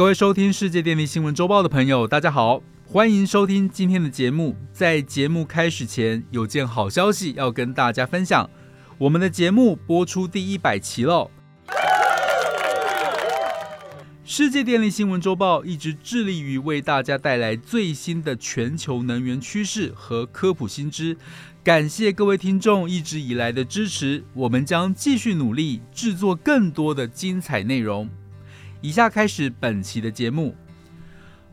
各位收听世界电力新闻周报的朋友，大家好，欢迎收听今天的节目。在节目开始前，有件好消息要跟大家分享，我们的节目播出第一百期喽。世界电力新闻周报一直致力于为大家带来最新的全球能源趋势和科普新知。感谢各位听众一直以来的支持，我们将继续努力制作更多的精彩内容。以下开始本期的节目。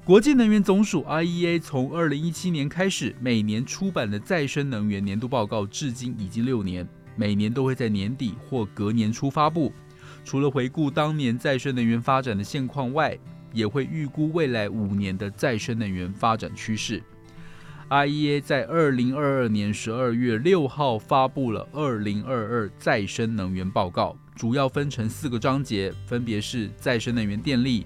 国际能源总署 （IEA） 从二零一七年开始，每年出版的再生能源年度报告，至今已经六年，每年都会在年底或隔年初发布。除了回顾当年再生能源发展的现况外，也会预估未来五年的再生能源发展趋势。IEA 在二零二二年十二月六号发布了二零二二再生能源报告，主要分成四个章节，分别是再生能源电力、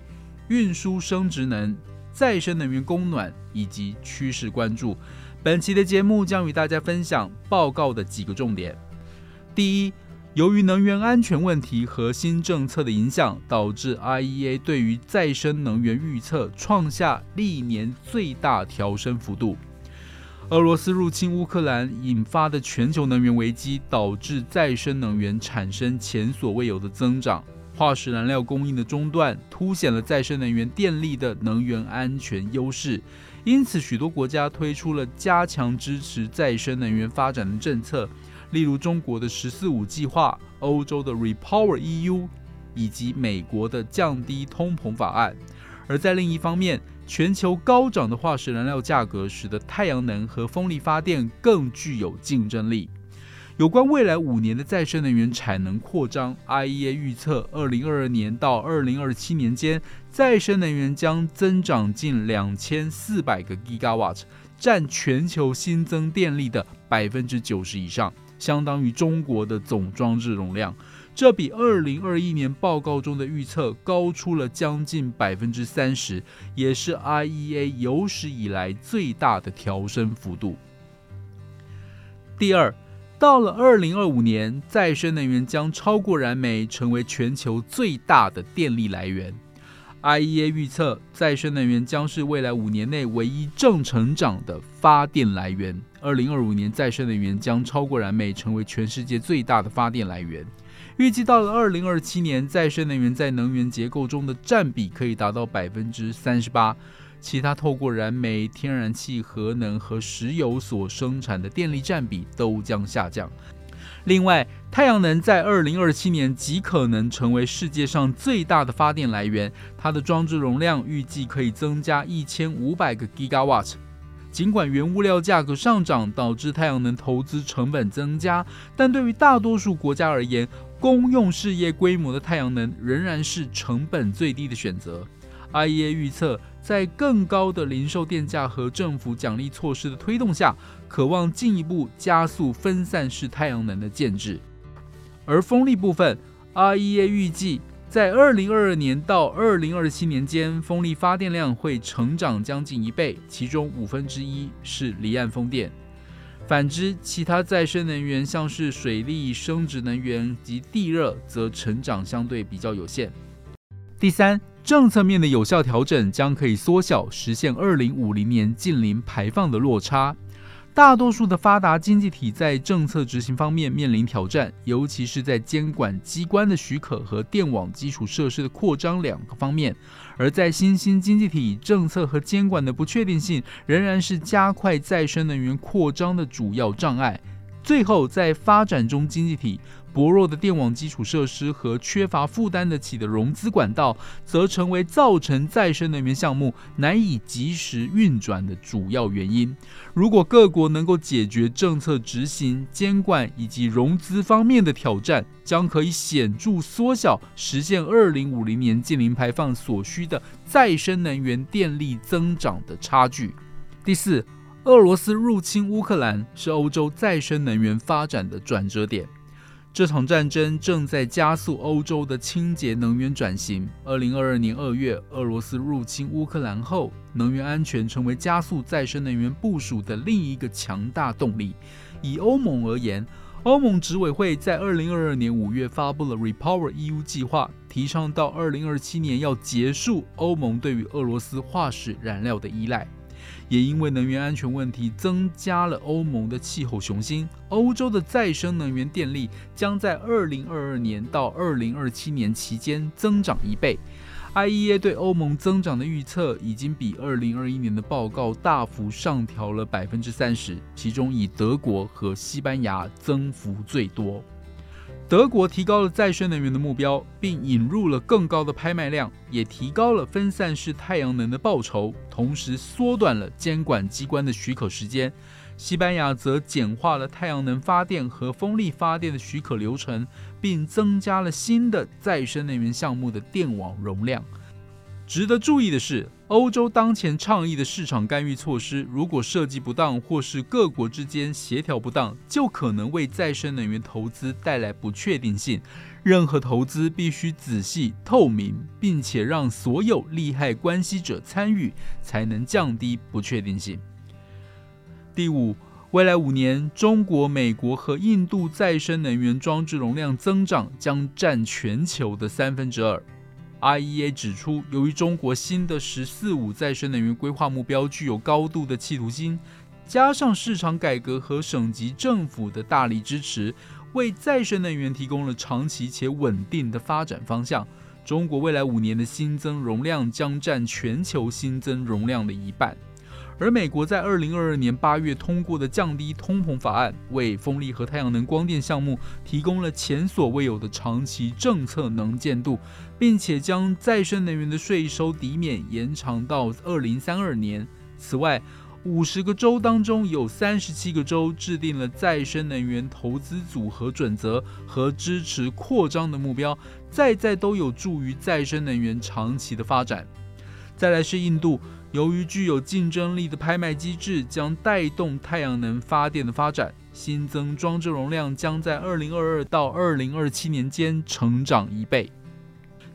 运输生殖能、再生能源供暖以及趋势关注。本期的节目将与大家分享报告的几个重点。第一。由于能源安全问题和新政策的影响，导致 IEA 对于再生能源预测创下历年最大调升幅度。俄罗斯入侵乌克兰引发的全球能源危机，导致再生能源产生前所未有的增长。化石燃料供应的中断，凸显了再生能源电力的能源安全优势。因此，许多国家推出了加强支持再生能源发展的政策。例如中国的“十四五”计划、欧洲的 Repower EU，以及美国的降低通膨法案。而在另一方面，全球高涨的化石燃料价格使得太阳能和风力发电更具有竞争力。有关未来五年的再生能源产能扩张，IEA 预测，二零二二年到二零二七年间，再生能源将增长近两千四百个 Gigawatt，占全球新增电力的百分之九十以上。相当于中国的总装置容量，这比二零二一年报告中的预测高出了将近百分之三十，也是 IEA 有史以来最大的调升幅度。第二，到了二零二五年，再生能源将超过燃煤，成为全球最大的电力来源。IEA 预测，再生能源将是未来五年内唯一正成长的发电来源。二零二五年，再生能源将超过燃煤，成为全世界最大的发电来源。预计到了二零二七年，再生能源在能源结构中的占比可以达到百分之三十八，其他透过燃煤、天然气、核能和石油所生产的电力占比都将下降。另外，太阳能在二零二七年极可能成为世界上最大的发电来源，它的装置容量预计可以增加一千五百个 gigawatt。尽管原物料价格上涨导致太阳能投资成本增加，但对于大多数国家而言，公用事业规模的太阳能仍然是成本最低的选择。IEA 预测，在更高的零售电价和政府奖励措施的推动下，渴望进一步加速分散式太阳能的建制。而风力部分，IEA 预计。在二零二二年到二零二七年间，风力发电量会成长将近一倍，其中五分之一是离岸风电。反之，其他再生能源，像是水力、生殖能源及地热，则成长相对比较有限。第三，政策面的有效调整将可以缩小实现二零五零年近零排放的落差。大多数的发达经济体在政策执行方面面临挑战，尤其是在监管机关的许可和电网基础设施的扩张两个方面；而在新兴经济体，政策和监管的不确定性仍然是加快再生能源扩张的主要障碍。最后，在发展中经济体。薄弱的电网基础设施和缺乏负担得起的融资管道，则成为造成再生能源项目难以及时运转的主要原因。如果各国能够解决政策执行、监管以及融资方面的挑战，将可以显著缩小实现二零五零年净零排放所需的再生能源电力增长的差距。第四，俄罗斯入侵乌克兰是欧洲再生能源发展的转折点。这场战争正在加速欧洲的清洁能源转型。二零二二年二月，俄罗斯入侵乌克兰后，能源安全成为加速再生能源部署的另一个强大动力。以欧盟而言，欧盟执委会在二零二二年五月发布了 Repower EU 计划，提倡到二零二七年要结束欧盟对于俄罗斯化石燃料的依赖。也因为能源安全问题，增加了欧盟的气候雄心。欧洲的再生能源电力将在二零二二年到二零二七年期间增长一倍。IEA 对欧盟增长的预测已经比二零二一年的报告大幅上调了百分之三十，其中以德国和西班牙增幅最多。德国提高了再生能源的目标，并引入了更高的拍卖量，也提高了分散式太阳能的报酬，同时缩短了监管机关的许可时间。西班牙则简化了太阳能发电和风力发电的许可流程，并增加了新的再生能源项目的电网容量。值得注意的是，欧洲当前倡议的市场干预措施，如果设计不当，或是各国之间协调不当，就可能为再生能源投资带来不确定性。任何投资必须仔细、透明，并且让所有利害关系者参与，才能降低不确定性。第五，未来五年，中国、美国和印度再生能源装置容量增长将占全球的三分之二。IEA 指出，由于中国新的“十四五”再生能源规划目标具有高度的企图心，加上市场改革和省级政府的大力支持，为再生能源提供了长期且稳定的发展方向。中国未来五年的新增容量将占全球新增容量的一半。而美国在二零二二年八月通过的降低通膨法案，为风力和太阳能光电项目提供了前所未有的长期政策能见度，并且将再生能源的税收抵免延长到二零三二年。此外，五十个州当中有三十七个州制定了再生能源投资组合准则和支持扩张的目标，在在都有助于再生能源长期的发展。再来是印度。由于具有竞争力的拍卖机制将带动太阳能发电的发展，新增装置容量将在二零二二到二零二七年间成长一倍。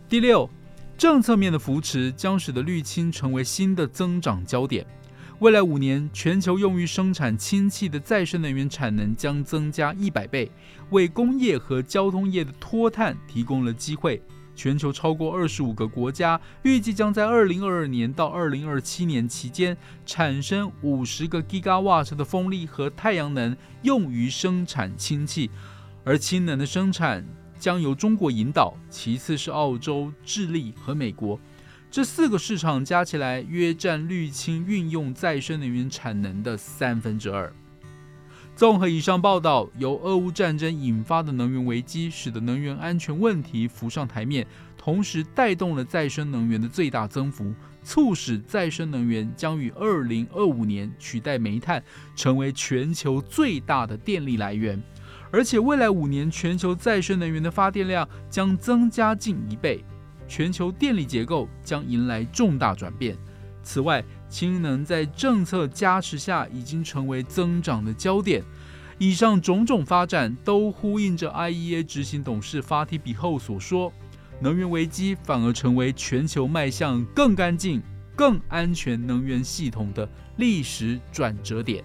第六，政策面的扶持将使得绿氢成为新的增长焦点。未来五年，全球用于生产氢气的再生能源产能将增加一百倍，为工业和交通业的脱碳提供了机会。全球超过二十五个国家预计将在二零二二年到二零二七年期间产生五十个 gigawatt 的风力和太阳能用于生产氢气，而氢能的生产将由中国引导，其次是澳洲、智利和美国，这四个市场加起来约占绿氢运用再生能源产能的三分之二。综合以上报道，由俄乌战争引发的能源危机，使得能源安全问题浮上台面，同时带动了再生能源的最大增幅，促使再生能源将于二零二五年取代煤炭，成为全球最大的电力来源。而且未来五年，全球再生能源的发电量将增加近一倍，全球电力结构将迎来重大转变。此外，氢能在政策加持下已经成为增长的焦点。以上种种发展都呼应着 IEA 执行董事发提比后所说：“能源危机反而成为全球迈向更干净、更安全能源系统的历史转折点。”